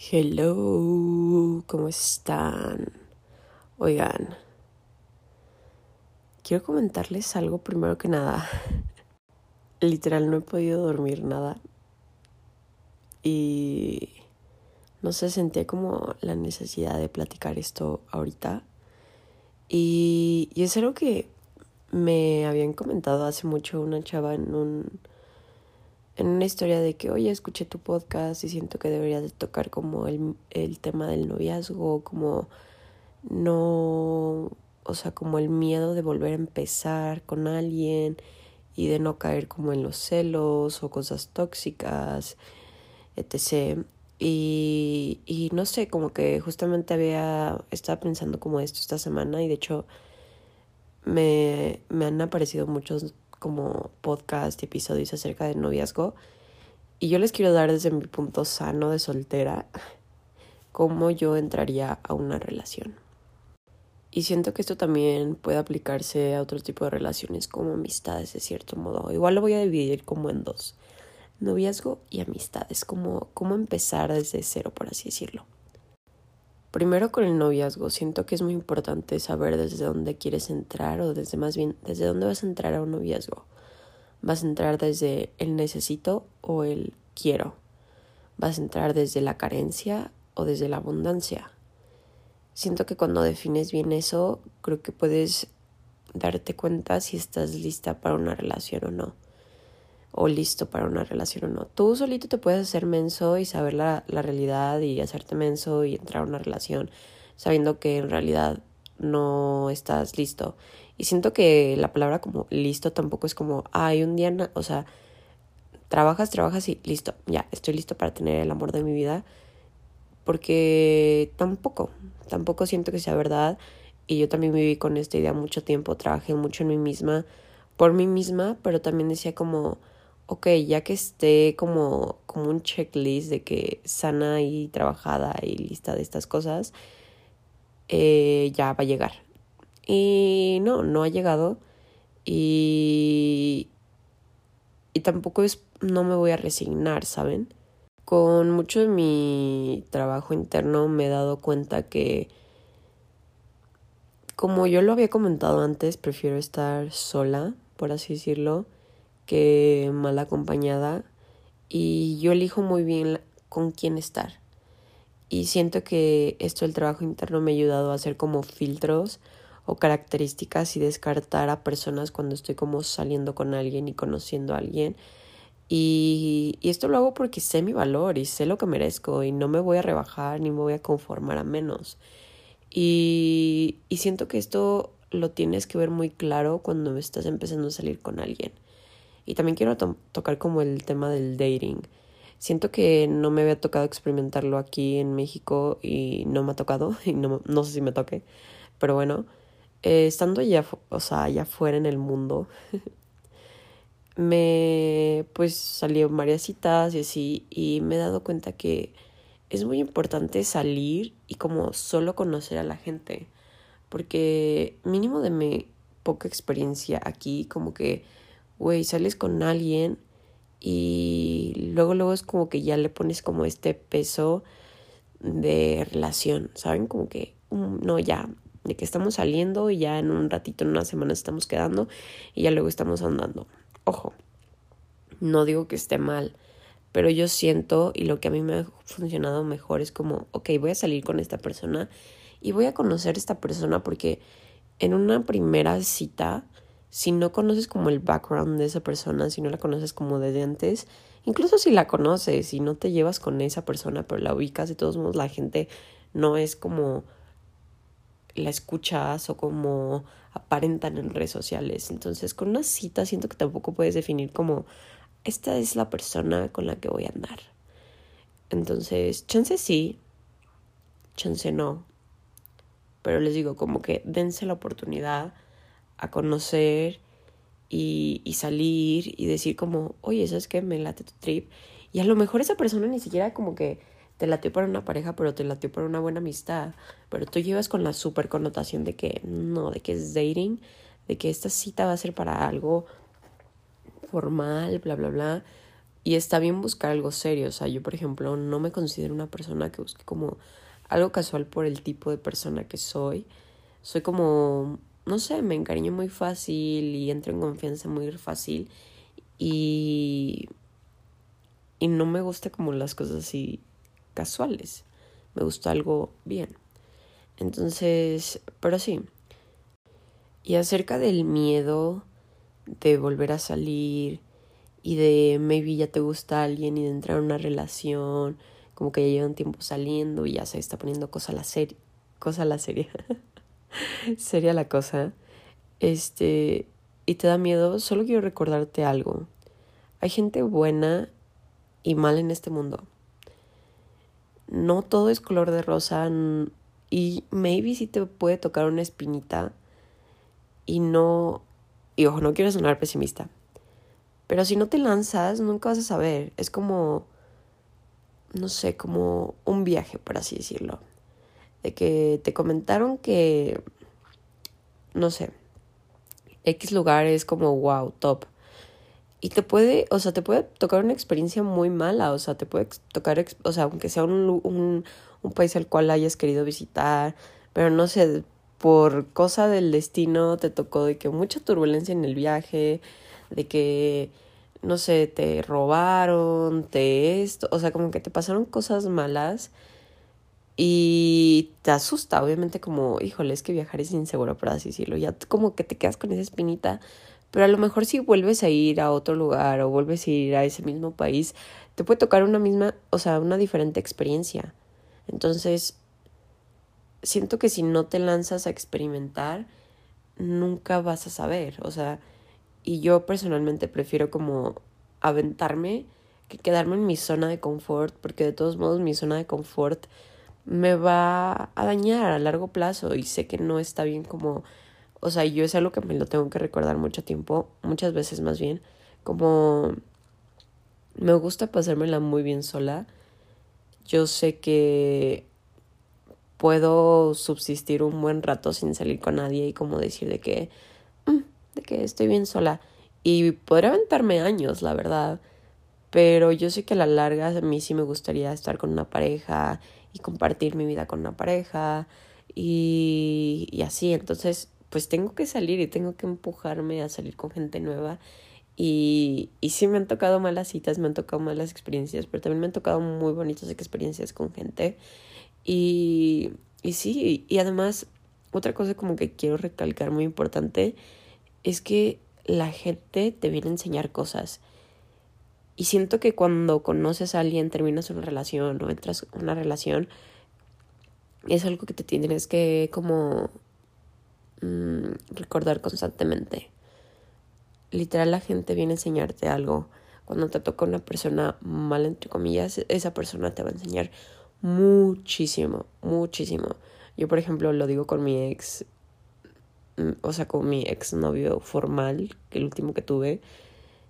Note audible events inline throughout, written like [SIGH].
Hello, ¿cómo están? Oigan, quiero comentarles algo primero que nada. [LAUGHS] Literal, no he podido dormir nada. Y no sé, sentía como la necesidad de platicar esto ahorita. Y, y es algo que me habían comentado hace mucho una chava en un en una historia de que, oye, escuché tu podcast y siento que deberías de tocar como el, el tema del noviazgo, como no, o sea, como el miedo de volver a empezar con alguien y de no caer como en los celos o cosas tóxicas, etc. Y, y no sé, como que justamente había, estaba pensando como esto esta semana y de hecho me, me han aparecido muchos como podcast y episodios acerca del noviazgo. Y yo les quiero dar desde mi punto sano de soltera [LAUGHS] cómo yo entraría a una relación. Y siento que esto también puede aplicarse a otro tipo de relaciones como amistades de cierto modo. Igual lo voy a dividir como en dos. Noviazgo y amistades, como cómo empezar desde cero, por así decirlo. Primero con el noviazgo, siento que es muy importante saber desde dónde quieres entrar o desde más bien desde dónde vas a entrar a un noviazgo. ¿Vas a entrar desde el necesito o el quiero? ¿Vas a entrar desde la carencia o desde la abundancia? Siento que cuando defines bien eso, creo que puedes darte cuenta si estás lista para una relación o no o listo para una relación o no. Tú solito te puedes hacer menso y saber la, la realidad y hacerte menso y entrar a una relación sabiendo que en realidad no estás listo. Y siento que la palabra como listo tampoco es como, ay, un día, o sea, trabajas, trabajas y listo, ya, estoy listo para tener el amor de mi vida. Porque tampoco, tampoco siento que sea verdad. Y yo también viví con esta idea mucho tiempo, trabajé mucho en mí misma, por mí misma, pero también decía como, ok, ya que esté como, como un checklist de que sana y trabajada y lista de estas cosas, eh, ya va a llegar. Y no, no ha llegado. Y, y tampoco es, no me voy a resignar, ¿saben? Con mucho de mi trabajo interno me he dado cuenta que, como yo lo había comentado antes, prefiero estar sola, por así decirlo que mal acompañada y yo elijo muy bien con quién estar. Y siento que esto del trabajo interno me ha ayudado a hacer como filtros o características y descartar a personas cuando estoy como saliendo con alguien y conociendo a alguien. Y, y, esto lo hago porque sé mi valor y sé lo que merezco y no me voy a rebajar ni me voy a conformar a menos. Y, y siento que esto lo tienes que ver muy claro cuando estás empezando a salir con alguien. Y también quiero tocar como el tema del dating. Siento que no me había tocado experimentarlo aquí en México y no me ha tocado [LAUGHS] y no, no sé si me toque. Pero bueno, eh, estando ya, o sea, allá afuera en el mundo, [LAUGHS] me pues salieron varias citas y así y me he dado cuenta que es muy importante salir y como solo conocer a la gente. Porque mínimo de mi poca experiencia aquí, como que güey, sales con alguien y luego luego es como que ya le pones como este peso de relación, ¿saben? Como que mm, no ya de que estamos saliendo y ya en un ratito, en una semana estamos quedando y ya luego estamos andando. Ojo, no digo que esté mal, pero yo siento y lo que a mí me ha funcionado mejor es como, ok, voy a salir con esta persona y voy a conocer a esta persona porque en una primera cita si no conoces como el background de esa persona, si no la conoces como desde antes, incluso si la conoces y no te llevas con esa persona, pero la ubicas, de todos modos la gente no es como la escuchas o como aparentan en redes sociales. Entonces, con una cita siento que tampoco puedes definir como esta es la persona con la que voy a andar. Entonces, chance sí, chance no. Pero les digo, como que dense la oportunidad a conocer y, y salir y decir como, oye, ¿sabes qué? Me late tu trip. Y a lo mejor esa persona ni siquiera como que te latió para una pareja, pero te latió para una buena amistad. Pero tú llevas con la super connotación de que no, de que es dating, de que esta cita va a ser para algo formal, bla, bla, bla. y está bien buscar algo serio. O sea, yo, por ejemplo, no me considero una persona que busque como algo casual por el tipo de persona que soy. Soy como, no sé, me encariño muy fácil y entro en confianza muy fácil. Y, y no me gusta como las cosas así casuales. Me gusta algo bien. Entonces, pero sí. Y acerca del miedo de volver a salir y de maybe ya te gusta alguien y de entrar en una relación, como que ya llevan tiempo saliendo y ya se está poniendo cosa a la serie, cosa a la serie, [LAUGHS] seria la cosa, este, y te da miedo, solo quiero recordarte algo. Hay gente buena y mal en este mundo. No todo es color de rosa y maybe sí te puede tocar una espinita y no, y ojo, no quiero sonar pesimista, pero si no te lanzas, nunca vas a saber. Es como, no sé, como un viaje, por así decirlo. De que te comentaron que, no sé, X lugar es como, wow, top. Y te puede, o sea, te puede tocar una experiencia muy mala, o sea, te puede tocar, o sea, aunque sea un, un, un país al cual hayas querido visitar, pero no sé, por cosa del destino te tocó de que mucha turbulencia en el viaje, de que, no sé, te robaron, te esto, o sea, como que te pasaron cosas malas y te asusta, obviamente como, híjole, es que viajar es inseguro, por así decirlo, ya como que te quedas con esa espinita, pero a lo mejor si vuelves a ir a otro lugar o vuelves a ir a ese mismo país, te puede tocar una misma, o sea, una diferente experiencia. Entonces, siento que si no te lanzas a experimentar, nunca vas a saber, o sea, y yo personalmente prefiero como aventarme que quedarme en mi zona de confort, porque de todos modos mi zona de confort me va a dañar a largo plazo y sé que no está bien como, o sea, yo es algo que me lo tengo que recordar mucho tiempo, muchas veces más bien, como me gusta pasármela muy bien sola. Yo sé que puedo subsistir un buen rato sin salir con nadie y como decir de que que estoy bien sola. Y podría aventarme años, la verdad. Pero yo sé que a la larga a mí sí me gustaría estar con una pareja compartir mi vida con una pareja y, así. Entonces, pues tengo que salir y tengo que empujarme a salir con gente nueva. Y, y sí me han tocado malas citas, me han tocado malas experiencias, pero también me han tocado muy bonitas experiencias con gente. Y, y sí, y además, otra cosa como que quiero recalcar muy importante es que la gente te viene a enseñar cosas. Y siento que cuando conoces a alguien, terminas una relación o entras en una relación, es algo que te tienes que como mm, recordar constantemente. Literal la gente viene a enseñarte algo. Cuando te toca una persona mal, entre comillas, esa persona te va a enseñar muchísimo, muchísimo. Yo, por ejemplo, lo digo con mi ex, Mm, o sea, con mi exnovio formal, que el último que tuve,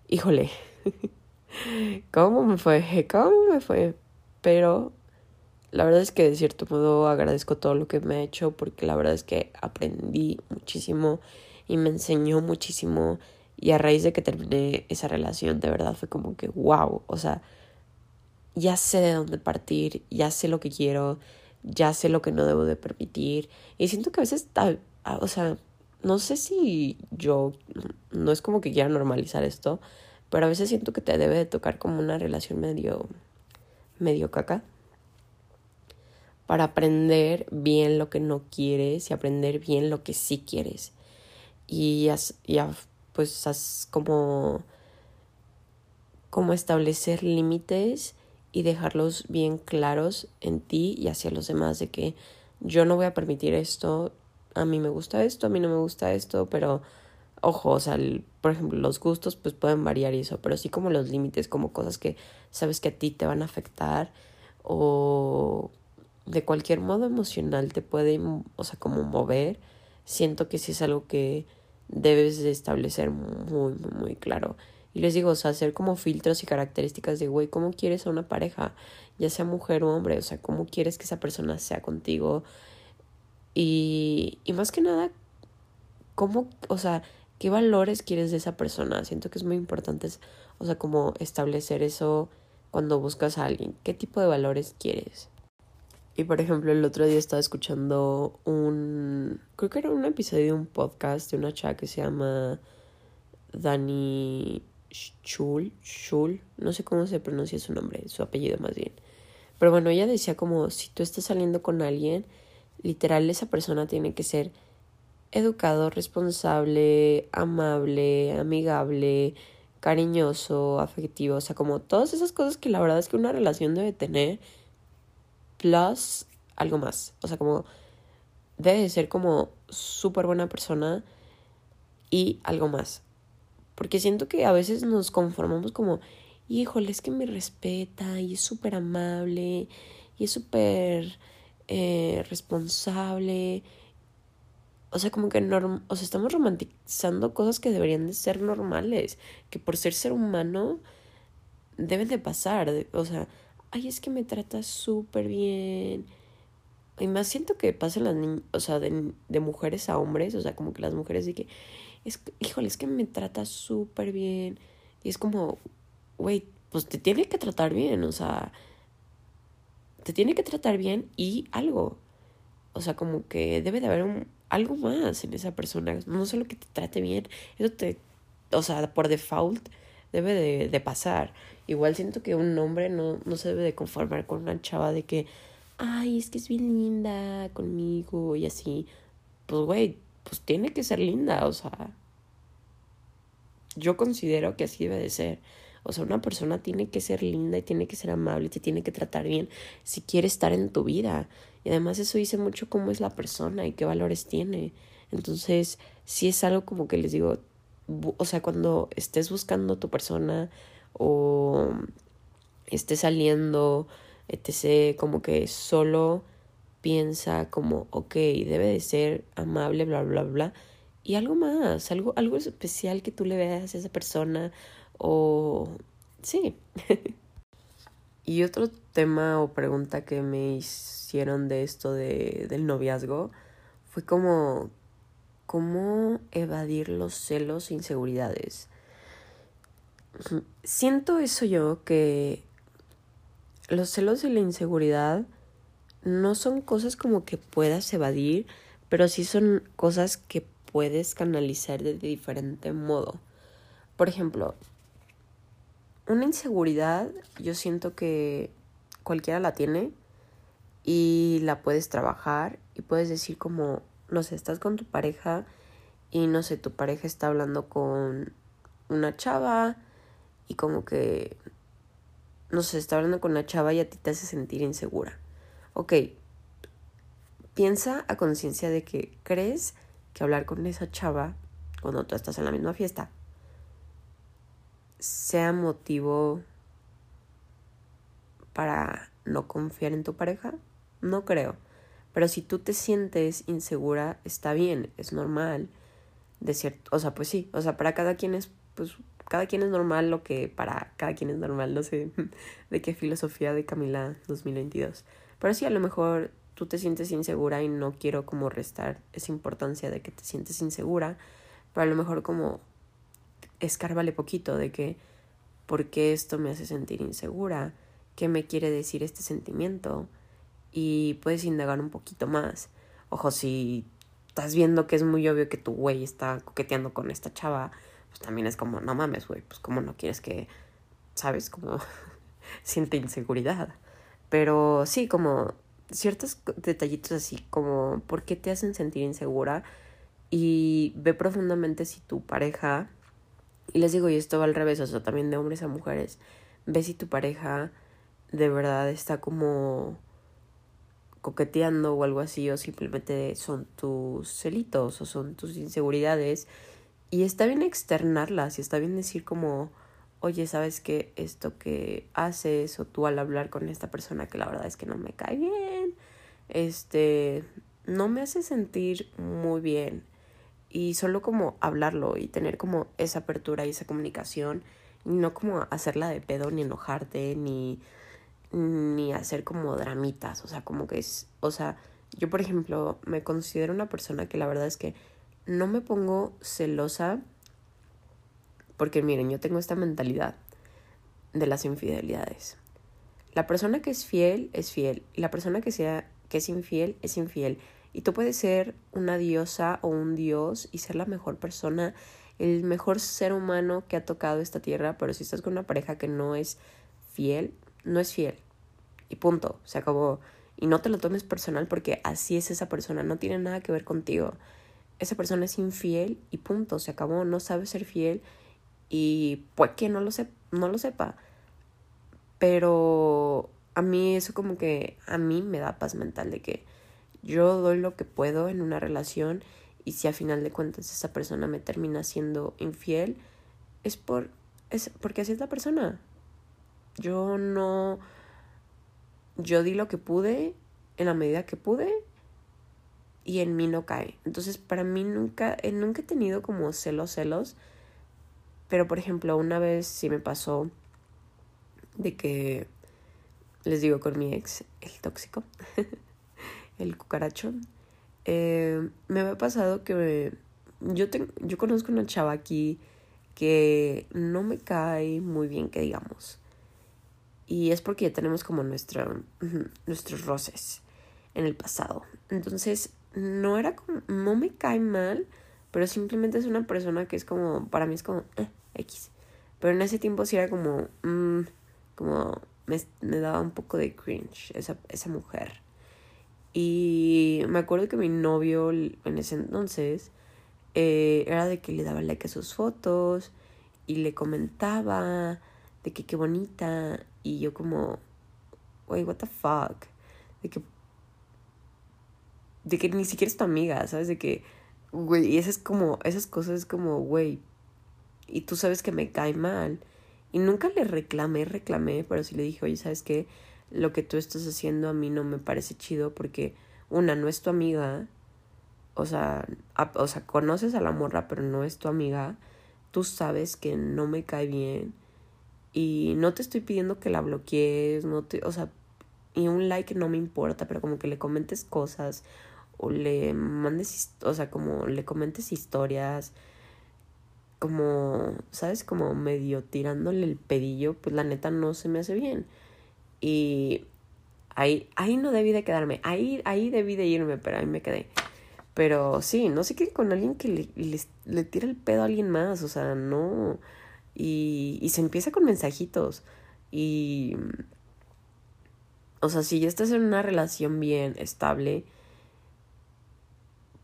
híjole, [LAUGHS] ¿cómo me fue? ¿Cómo me fue? Pero la verdad es que de cierto modo agradezco todo lo que me ha hecho porque la verdad es que aprendí muchísimo y me enseñó muchísimo y a raíz de que terminé esa relación de verdad fue como que wow, o sea, ya sé de dónde partir, ya sé lo que quiero, ya sé lo que no debo de permitir y siento que a veces, o sea, no sé si yo, no es como que quiera normalizar esto, pero a veces siento que te debe de tocar como una relación medio, medio caca. Para aprender bien lo que no quieres y aprender bien lo que sí quieres. Y, ya pues has como, como establecer límites y dejarlos bien claros en ti y hacia los demás de que yo no voy a permitir esto, a mí me gusta esto, a mí no me gusta esto, pero ojo, o sea, por ejemplo, los gustos pues pueden variar y eso, pero sí como los límites, como cosas que sabes que a ti te van a afectar o de cualquier modo emocional te puede, o sea, como mover, siento que sí es algo que debes de establecer muy, muy, muy claro. Y les digo, o sea, hacer como filtros y características de, güey, ¿cómo quieres a una pareja? Ya sea mujer o hombre, o sea, ¿cómo quieres que esa persona sea contigo? Y, y más que nada, ¿cómo, o sea, qué valores quieres de esa persona? Siento que es muy importante O sea, como establecer eso cuando buscas a alguien. ¿Qué tipo de valores quieres? Y por ejemplo, el otro día estaba escuchando un. Creo que era un episodio de un podcast de una chava que se llama Dani Schul. Schul. No sé cómo se pronuncia su nombre, su apellido más bien. Pero bueno, ella decía como si tú estás saliendo con alguien, literal esa persona tiene que ser educado, responsable, amable, amigable, cariñoso, afectivo, o sea, como todas esas cosas que la verdad es que una relación debe tener, plus algo más, o sea, como debe de ser como súper buena persona y algo más. Porque siento que a veces nos conformamos como, híjole, es que me respeta y es súper amable y es súper eh, responsable o sea, como que norm o sea, estamos romantizando cosas que deberían de ser normales, que por ser ser humano deben de pasar, o sea, ay, es que me trata súper bien. Y más siento que pasan las niñas, o sea, de, de, mujeres a hombres, o sea, como que las mujeres de que, es, híjole, es que me trata súper bien. Y es como, güey, pues te tiene que tratar bien, o sea, te tiene que tratar bien y algo. O sea, como que debe de haber un, algo más en esa persona, no solo que te trate bien, eso te, o sea, por default debe de, de pasar. Igual siento que un hombre no, no se debe de conformar con una chava de que, ay, es que es bien linda conmigo y así. Pues, güey, pues tiene que ser linda, o sea. Yo considero que así debe de ser. O sea, una persona tiene que ser linda y tiene que ser amable y te tiene que tratar bien si quiere estar en tu vida. Y además eso dice mucho cómo es la persona y qué valores tiene. Entonces, si es algo como que les digo, o sea, cuando estés buscando a tu persona o estés saliendo, etc., como que solo piensa como, ok, debe de ser amable, bla, bla, bla. Y algo más, algo, algo especial que tú le veas a esa persona o... Sí. [LAUGHS] y otro tema o pregunta que me hicieron de esto de, del noviazgo fue como cómo evadir los celos e inseguridades. Siento eso yo que los celos y la inseguridad no son cosas como que puedas evadir, pero sí son cosas que puedes canalizar de diferente modo. Por ejemplo, una inseguridad yo siento que cualquiera la tiene y la puedes trabajar y puedes decir como, no sé, estás con tu pareja y no sé, tu pareja está hablando con una chava y como que, no sé, está hablando con una chava y a ti te hace sentir insegura. Ok, piensa a conciencia de que crees que hablar con esa chava cuando tú estás en la misma fiesta sea motivo para no confiar en tu pareja? No creo. Pero si tú te sientes insegura, está bien, es normal. De cierto, o sea, pues sí, o sea, para cada quien es, pues, cada quien es normal lo que para cada quien es normal, no sé [LAUGHS] de qué filosofía de Camila 2022. Pero sí, a lo mejor tú te sientes insegura y no quiero como restar esa importancia de que te sientes insegura, pero a lo mejor como escárvale poquito de que, ¿por qué esto me hace sentir insegura? ¿Qué me quiere decir este sentimiento? Y puedes indagar un poquito más. Ojo, si estás viendo que es muy obvio que tu güey está coqueteando con esta chava, pues también es como, no mames, güey, pues como no quieres que, ¿sabes? Como [LAUGHS] siente inseguridad. Pero sí, como ciertos detallitos así, como por qué te hacen sentir insegura y ve profundamente si tu pareja y les digo, y esto va al revés, o sea, también de hombres a mujeres. Ve si tu pareja de verdad está como coqueteando o algo así, o simplemente son tus celitos o son tus inseguridades. Y está bien externarlas y está bien decir como, oye, ¿sabes qué? Esto que haces o tú al hablar con esta persona que la verdad es que no me cae bien, este, no me hace sentir muy bien y solo como hablarlo y tener como esa apertura y esa comunicación y no como hacerla de pedo ni enojarte ni ni hacer como dramitas, o sea, como que es, o sea, yo por ejemplo me considero una persona que la verdad es que no me pongo celosa porque miren, yo tengo esta mentalidad de las infidelidades. La persona que es fiel es fiel y la persona que sea que es infiel es infiel. Y tú puedes ser una diosa o un dios y ser la mejor persona, el mejor ser humano que ha tocado esta tierra, pero si estás con una pareja que no es fiel, no es fiel. Y punto, se acabó. Y no te lo tomes personal porque así es esa persona, no tiene nada que ver contigo. Esa persona es infiel y punto, se acabó, no sabe ser fiel y puede que no lo, no lo sepa. Pero a mí eso como que a mí me da paz mental de que yo doy lo que puedo en una relación y si a final de cuentas esa persona me termina siendo infiel es por es porque así es la persona. Yo no yo di lo que pude en la medida que pude y en mí no cae. Entonces, para mí nunca eh, nunca he tenido como celos celos, pero por ejemplo, una vez sí me pasó de que, les digo con mi ex, el tóxico, [LAUGHS] el cucaracho, eh, me había pasado que yo, yo conozco una chava aquí que no me cae muy bien, que digamos. Y es porque ya tenemos como nuestro, nuestros roces en el pasado. Entonces, no era como, no me cae mal, pero simplemente es una persona que es como, para mí es como, eh, X. Pero en ese tiempo sí era como, mm, como me, me, daba un poco de cringe esa, esa mujer. Y me acuerdo que mi novio en ese entonces eh, era de que le daba like a sus fotos y le comentaba de que qué bonita. Y yo como, wey, what the fuck. De que, de que ni siquiera es tu amiga, ¿sabes? De que, güey, y esas como, esas cosas es como, güey, y tú sabes que me cae mal. Y nunca le reclamé, reclamé, pero sí le dije, oye, ¿sabes qué? Lo que tú estás haciendo a mí no me parece chido porque, una, no es tu amiga, o sea, o sea, conoces a la morra, pero no es tu amiga, tú sabes que no me cae bien y no te estoy pidiendo que la bloquees, no te, o sea, y un like no me importa, pero como que le comentes cosas o le mandes, o sea, como le comentes historias, como, ¿sabes? Como medio tirándole el pedillo, pues la neta no se me hace bien. Y ahí, ahí no debí de quedarme, ahí, ahí debí de irme, pero ahí me quedé. Pero sí, no sé qué con alguien que le, le, le tira el pedo a alguien más, o sea, no. Y, y se empieza con mensajitos. Y. O sea, si ya estás en una relación bien estable,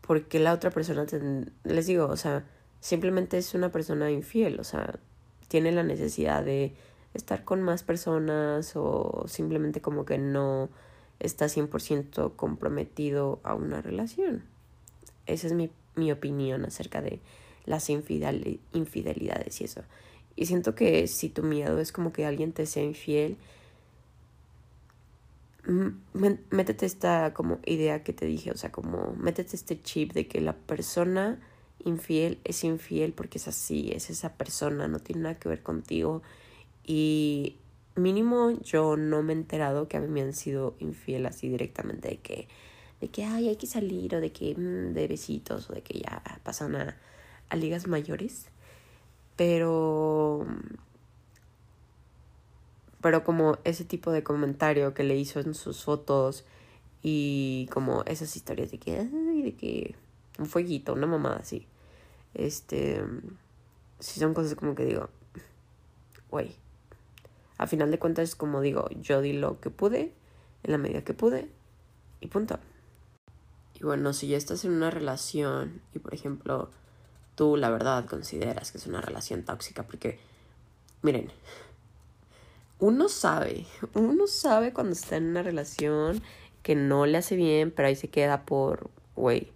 porque la otra persona te, les digo, o sea, simplemente es una persona infiel, o sea, tiene la necesidad de estar con más personas o simplemente como que no está 100% comprometido a una relación. Esa es mi, mi opinión acerca de las infidelidades y eso. Y siento que si tu miedo es como que alguien te sea infiel, métete esta como idea que te dije, o sea, como métete este chip de que la persona infiel es infiel porque es así, es esa persona, no tiene nada que ver contigo. Y mínimo yo no me he enterado que a mí me han sido infiel así directamente de que, de que ay, hay que salir o de que mm, de besitos o de que ya pasan a, ligas mayores. Pero pero como ese tipo de comentario que le hizo en sus fotos y como esas historias de que de que un fueguito, una mamada así. Este, si son cosas como que digo, güey, a final de cuentas, como digo, yo di lo que pude, en la medida que pude, y punto. Y bueno, si ya estás en una relación y, por ejemplo, tú la verdad consideras que es una relación tóxica, porque, miren, uno sabe, uno sabe cuando está en una relación que no le hace bien, pero ahí se queda por, güey,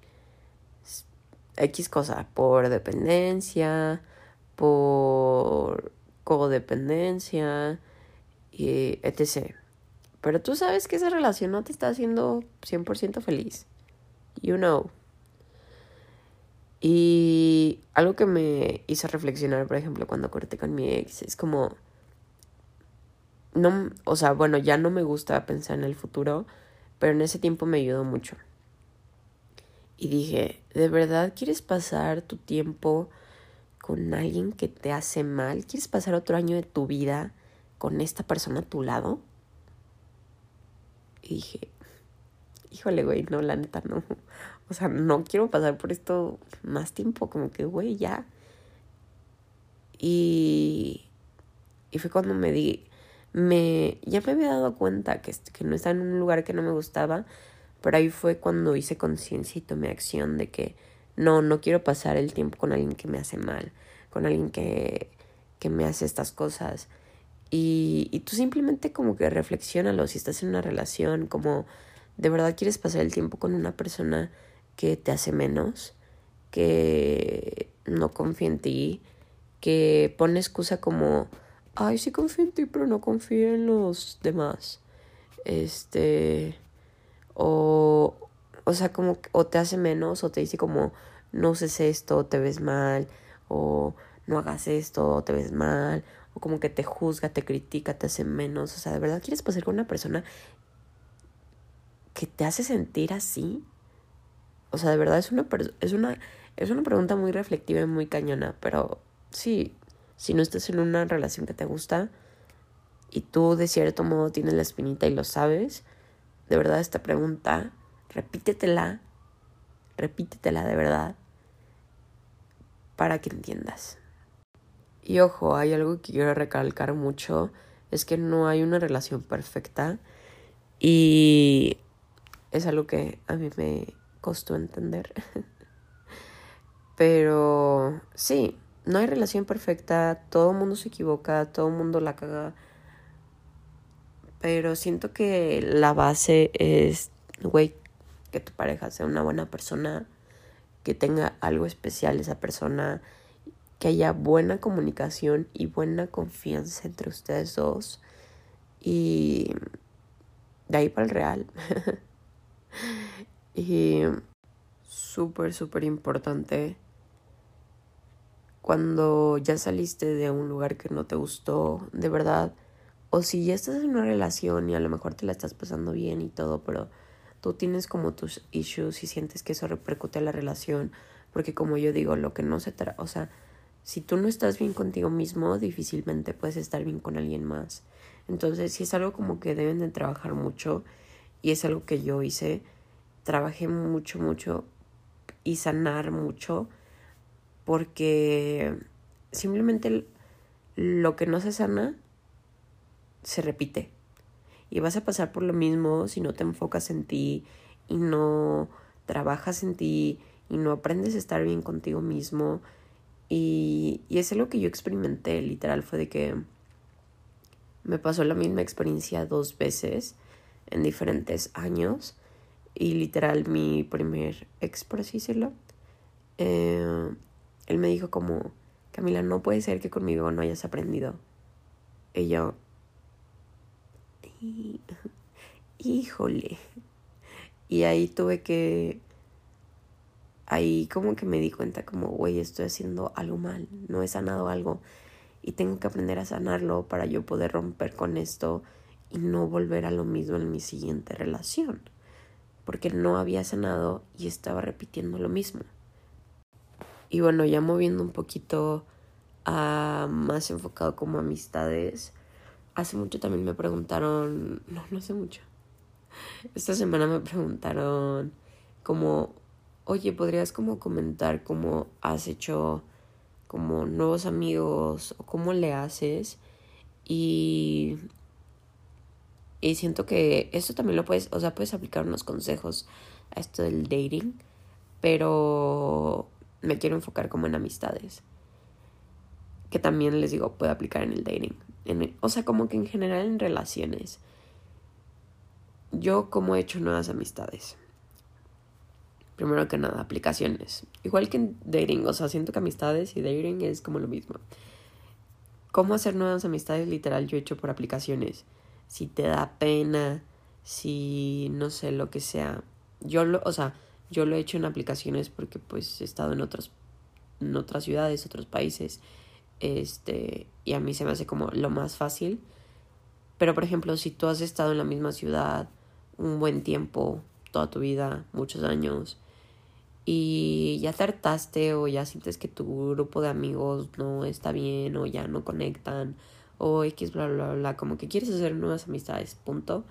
X cosa, por dependencia, por codependencia, etc. Pero tú sabes que esa relación no te está haciendo 100% feliz. You know. Y algo que me hizo reflexionar, por ejemplo, cuando corté con mi ex, es como... No, o sea, bueno, ya no me gusta pensar en el futuro, pero en ese tiempo me ayudó mucho. Y dije, ¿de verdad quieres pasar tu tiempo con alguien que te hace mal? ¿Quieres pasar otro año de tu vida con esta persona a tu lado. Y dije, híjole, güey, no, la neta no. O sea, no quiero pasar por esto más tiempo, como que, güey, ya. Y, y fue cuando me di, me, ya me había dado cuenta que, que no estaba en un lugar que no me gustaba, pero ahí fue cuando hice conciencia y tomé acción de que no, no quiero pasar el tiempo con alguien que me hace mal, con alguien que, que me hace estas cosas. Y, y tú simplemente como que reflexionalo si estás en una relación, como de verdad quieres pasar el tiempo con una persona que te hace menos, que no confía en ti, que pone excusa como, ay, sí confío en ti, pero no confío en los demás. Este, o, o sea, como, o te hace menos, o te dice como, no uses esto, te ves mal, o no hagas esto, te ves mal, o como que te juzga, te critica, te hace menos. O sea, ¿de verdad quieres pasar con una persona que te hace sentir así? O sea, de verdad es una, es una, es una pregunta muy reflectiva y muy cañona, pero sí, si no estás en una relación que te gusta y tú de cierto modo tienes la espinita y lo sabes, de verdad esta pregunta, repítetela, repítetela de verdad para que entiendas. Y ojo, hay algo que quiero recalcar mucho, es que no hay una relación perfecta y es algo que a mí me costó entender. [LAUGHS] Pero sí, no hay relación perfecta, todo el mundo se equivoca, todo el mundo la caga. Pero siento que la base es, güey, que tu pareja sea una buena persona, que tenga algo especial esa persona, que haya buena comunicación y buena confianza entre ustedes dos. Y de ahí para el real. [LAUGHS] y súper, súper importante cuando ya saliste de un lugar que no te gustó, de verdad, o si ya estás en una relación y a lo mejor te la estás pasando bien y todo, pero tú tienes como tus issues y sientes que eso repercute a la relación, porque como yo digo, lo que no se trata, o sea, si tú no estás bien contigo mismo, difícilmente puedes estar bien con alguien más. Entonces, si es algo como que deben de trabajar mucho y es algo que yo hice, trabajé mucho, mucho y sanar mucho porque simplemente lo que no se sana se repite. Y vas a pasar por lo mismo si no te enfocas en ti y no trabajas en ti y no aprendes a estar bien contigo mismo. Y, y es algo que yo experimenté, literal, fue de que me pasó la misma experiencia dos veces en diferentes años. Y literal, mi primer ex, por así decirlo, eh, él me dijo como, Camila, no puede ser que conmigo no hayas aprendido. Y yo, [LAUGHS] híjole. Y ahí tuve que, ahí como que me di cuenta como, güey, estoy haciendo algo mal, no he sanado algo y tengo que aprender a sanarlo para yo poder romper con esto y no volver a lo mismo en mi siguiente relación. Porque no había sanado y estaba repitiendo lo mismo. Y bueno, ya moviendo un poquito a más enfocado como amistades. Hace mucho también me preguntaron, no, no hace mucho. Esta semana me preguntaron como, oye, ¿podrías como comentar cómo has hecho como nuevos amigos o cómo le haces? Y, y siento que esto también lo puedes, o sea, puedes aplicar unos consejos a esto del dating, pero me quiero enfocar como en amistades. Que también les digo, puede aplicar en el dating. En o sea, como que en general en relaciones. Yo como he hecho nuevas amistades. Primero que nada, aplicaciones. Igual que en dating, o sea, siento que amistades y dating es como lo mismo. ¿Cómo hacer nuevas amistades? Literal, yo he hecho por aplicaciones. Si te da pena, si no sé, lo que sea. Yo lo, o sea, yo lo he hecho en aplicaciones porque pues he estado en en otras ciudades, otros países. Este, y a mí se me hace como lo más fácil. Pero por ejemplo, si tú has estado en la misma ciudad un buen tiempo, toda tu vida, muchos años, y ya te hartaste o ya sientes que tu grupo de amigos no está bien o ya no conectan o X, bla, bla, bla, como que quieres hacer nuevas amistades, punto.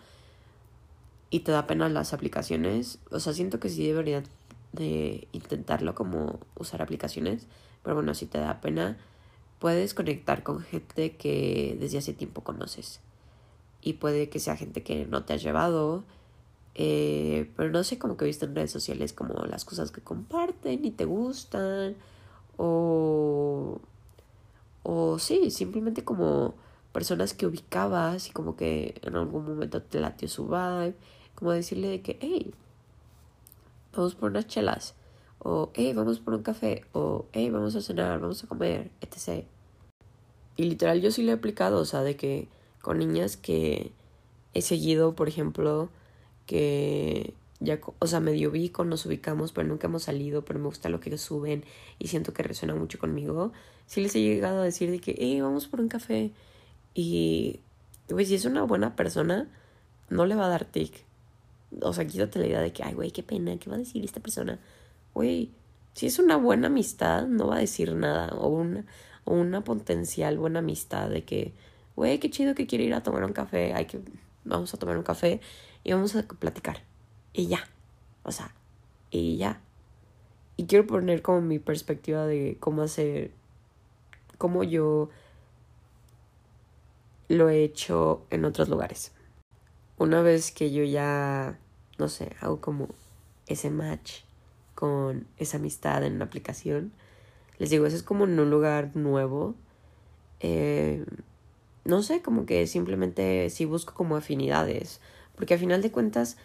Y te da pena las aplicaciones. O sea, siento que sí debería de intentarlo como usar aplicaciones. Pero bueno, si te da pena, puedes conectar con gente que desde hace tiempo conoces. Y puede que sea gente que no te has llevado. Eh, pero no sé, como que he visto en redes sociales como las cosas que comparten y te gustan. O o sí, simplemente como personas que ubicabas y como que en algún momento te latió su vibe. Como decirle de que, hey, vamos por unas chelas. O, hey, vamos por un café. O, hey, vamos a cenar, vamos a comer, etc. Y literal yo sí lo he aplicado, o sea, de que con niñas que he seguido, por ejemplo, que ya, o sea, medio ubico, nos ubicamos, pero nunca hemos salido, pero me gusta lo que suben y siento que resuena mucho conmigo. Sí les he llegado a decir de que, hey, vamos por un café. Y, pues, si es una buena persona, no le va a dar tic. O sea, quítate la idea de que, ay, güey, qué pena, ¿qué va a decir esta persona? Güey, si es una buena amistad, no va a decir nada. O una, o una potencial buena amistad de que, güey, qué chido que quiere ir a tomar un café, hay que, vamos a tomar un café y vamos a platicar y ya. O sea, y ya. Y quiero poner como mi perspectiva de cómo hacer, cómo yo lo he hecho en otros lugares. Una vez que yo ya, no sé, hago como ese match con esa amistad en una aplicación, les digo, eso es como en un lugar nuevo. Eh, no sé, como que simplemente sí busco como afinidades. Porque a final de cuentas,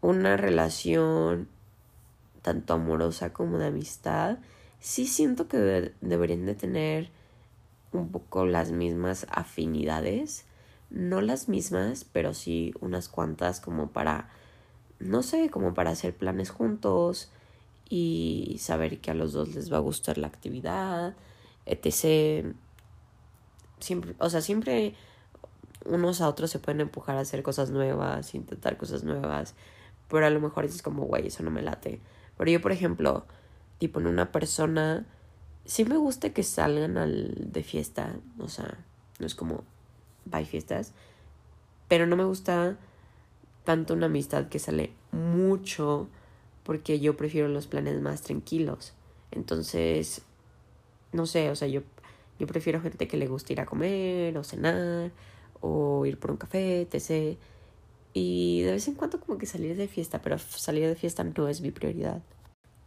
una relación tanto amorosa como de amistad, sí siento que deberían de tener un poco las mismas afinidades, no las mismas, pero sí unas cuantas como para, no sé, como para hacer planes juntos y saber que a los dos les va a gustar la actividad, etc. Siempre, o sea, siempre unos a otros se pueden empujar a hacer cosas nuevas, intentar cosas nuevas pero a lo mejor es como, güey, eso no me late. Pero yo, por ejemplo, tipo en una persona, sí me gusta que salgan al de fiesta, o sea, no es como, bye fiestas, pero no me gusta tanto una amistad que sale mucho porque yo prefiero los planes más tranquilos. Entonces, no sé, o sea, yo, yo prefiero gente que le guste ir a comer o cenar o ir por un café, etc. Y de vez en cuando como que salir de fiesta, pero salir de fiesta no es mi prioridad.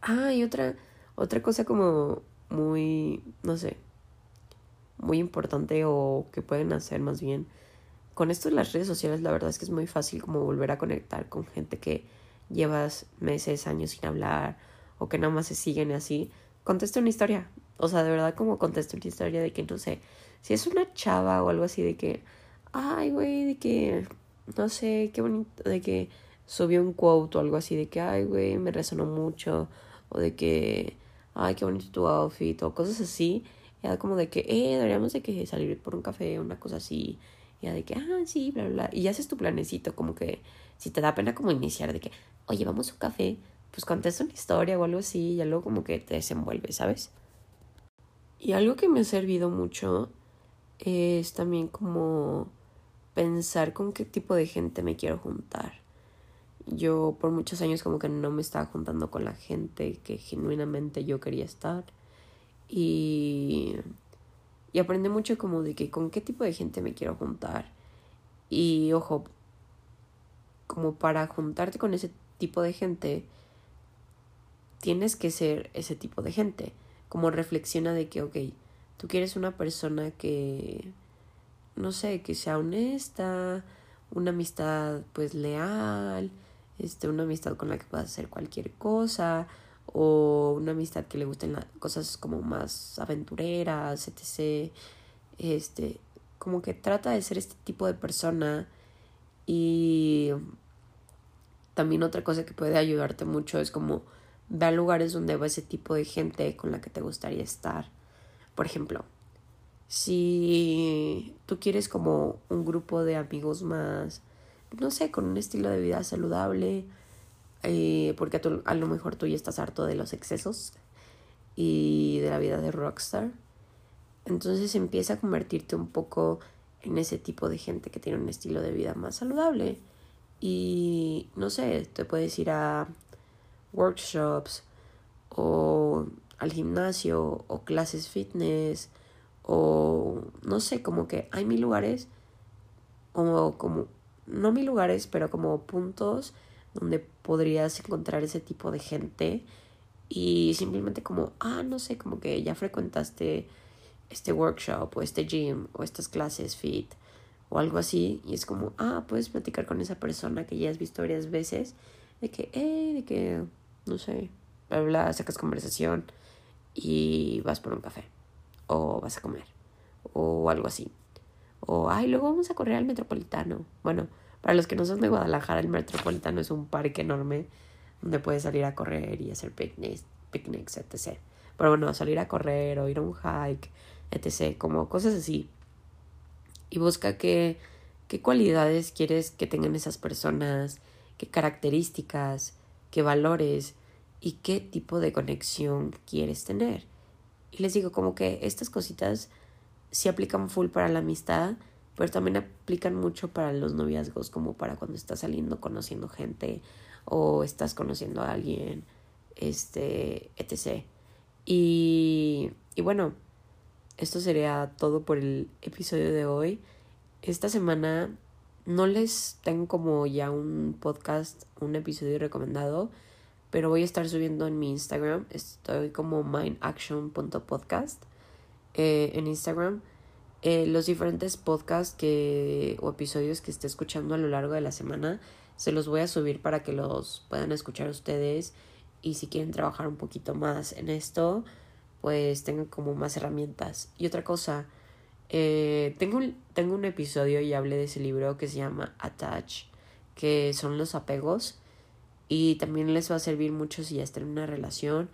Ah, y otra, otra cosa como muy, no sé, muy importante o que pueden hacer más bien. Con esto de las redes sociales, la verdad es que es muy fácil como volver a conectar con gente que llevas meses, años sin hablar o que nada más se siguen así. Contesta una historia. O sea, de verdad como contesta una historia de que, no sé, si es una chava o algo así de que, ay, güey, de que no sé, qué bonito, de que subió un quote o algo así de que, ay, güey, me resonó mucho, o de que, ay, qué bonito tu outfit, o cosas así, ya como de que, eh, deberíamos de que salir por un café, una cosa así, ya de que, ah, sí, bla, bla, y haces tu planecito, como que, si te da pena como iniciar, de que, oye, vamos a un café, pues contesta una historia o algo así, y algo como que te desenvuelve, ¿sabes? Y algo que me ha servido mucho es también como pensar con qué tipo de gente me quiero juntar. Yo por muchos años como que no me estaba juntando con la gente que genuinamente yo quería estar. Y, y aprendí mucho como de que con qué tipo de gente me quiero juntar. Y ojo, como para juntarte con ese tipo de gente, tienes que ser ese tipo de gente. Como reflexiona de que, ok, tú quieres una persona que no sé, que sea honesta, una amistad pues leal, este, una amistad con la que puedas hacer cualquier cosa, o una amistad que le gusten cosas como más aventureras, etc. Este, como que trata de ser este tipo de persona y también otra cosa que puede ayudarte mucho es como ve a lugares donde va ese tipo de gente con la que te gustaría estar. Por ejemplo, si tú quieres como un grupo de amigos más, no sé, con un estilo de vida saludable, eh, porque a, a, lo mejor tú ya estás harto de los excesos y de la vida de rockstar. Entonces empieza a convertirte un poco en ese tipo de gente que tiene un estilo de vida más saludable. Y no sé, te puedes ir a workshops o al gimnasio o clases fitness o no sé, como que hay mil lugares o como no mil lugares, pero como puntos donde podrías encontrar ese tipo de gente y simplemente como, ah, no sé, como que ya frecuentaste este workshop o este gym o estas clases fit o algo así y es como, ah, puedes platicar con esa persona que ya has visto varias veces de que, eh, de que, no sé, bla, bla, sacas conversación y vas por un café o vas a comer o algo así. O, ay, luego vamos a correr al metropolitano. Bueno, para los que no son de Guadalajara, el metropolitano es un parque enorme donde puedes salir a correr y hacer picnics, picnics etc. Pero bueno, salir a correr o ir a un hike, etc. Como cosas así. Y busca qué, qué cualidades quieres que tengan esas personas, qué características, qué valores y qué tipo de conexión quieres tener. Y les digo como que estas cositas sí aplican full para la amistad, pero también aplican mucho para los noviazgos, como para cuando estás saliendo conociendo gente o estás conociendo a alguien, este, etc. Y, y bueno, esto sería todo por el episodio de hoy. Esta semana no les tengo como ya un podcast, un episodio recomendado, pero voy a estar subiendo en mi Instagram. Estoy como mindaction.podcast eh, en Instagram. Eh, los diferentes podcasts que, o episodios que esté escuchando a lo largo de la semana se los voy a subir para que los puedan escuchar ustedes y si quieren trabajar un poquito más en esto pues tengan como más herramientas y otra cosa eh, tengo, un, tengo un episodio y hablé de ese libro que se llama Attach que son los apegos y también les va a servir mucho si ya están en una relación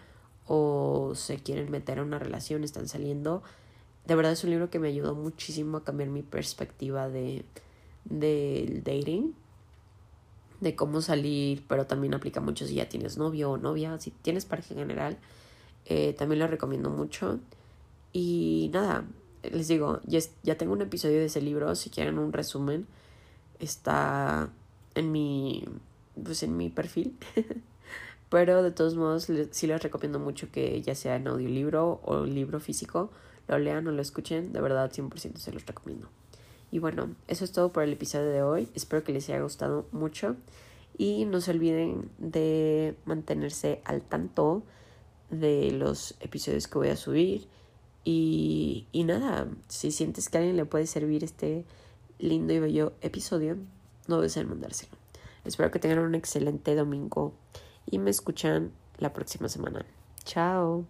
o se quieren meter a una relación, están saliendo. De verdad es un libro que me ayudó muchísimo a cambiar mi perspectiva de del dating, de cómo salir, pero también aplica mucho si ya tienes novio o novia, si tienes pareja en general, eh, también lo recomiendo mucho. Y nada, les digo, ya, ya tengo un episodio de ese libro, si quieren un resumen, está en mi, pues en mi perfil. [LAUGHS] Pero de todos modos, sí les recomiendo mucho que ya sea en audiolibro o libro físico, lo lean o lo escuchen. De verdad, 100% se los recomiendo. Y bueno, eso es todo por el episodio de hoy. Espero que les haya gustado mucho. Y no se olviden de mantenerse al tanto de los episodios que voy a subir. Y, y nada, si sientes que a alguien le puede servir este lindo y bello episodio, no dudes en mandárselo. Espero que tengan un excelente domingo y me escuchan la próxima semana. Chao.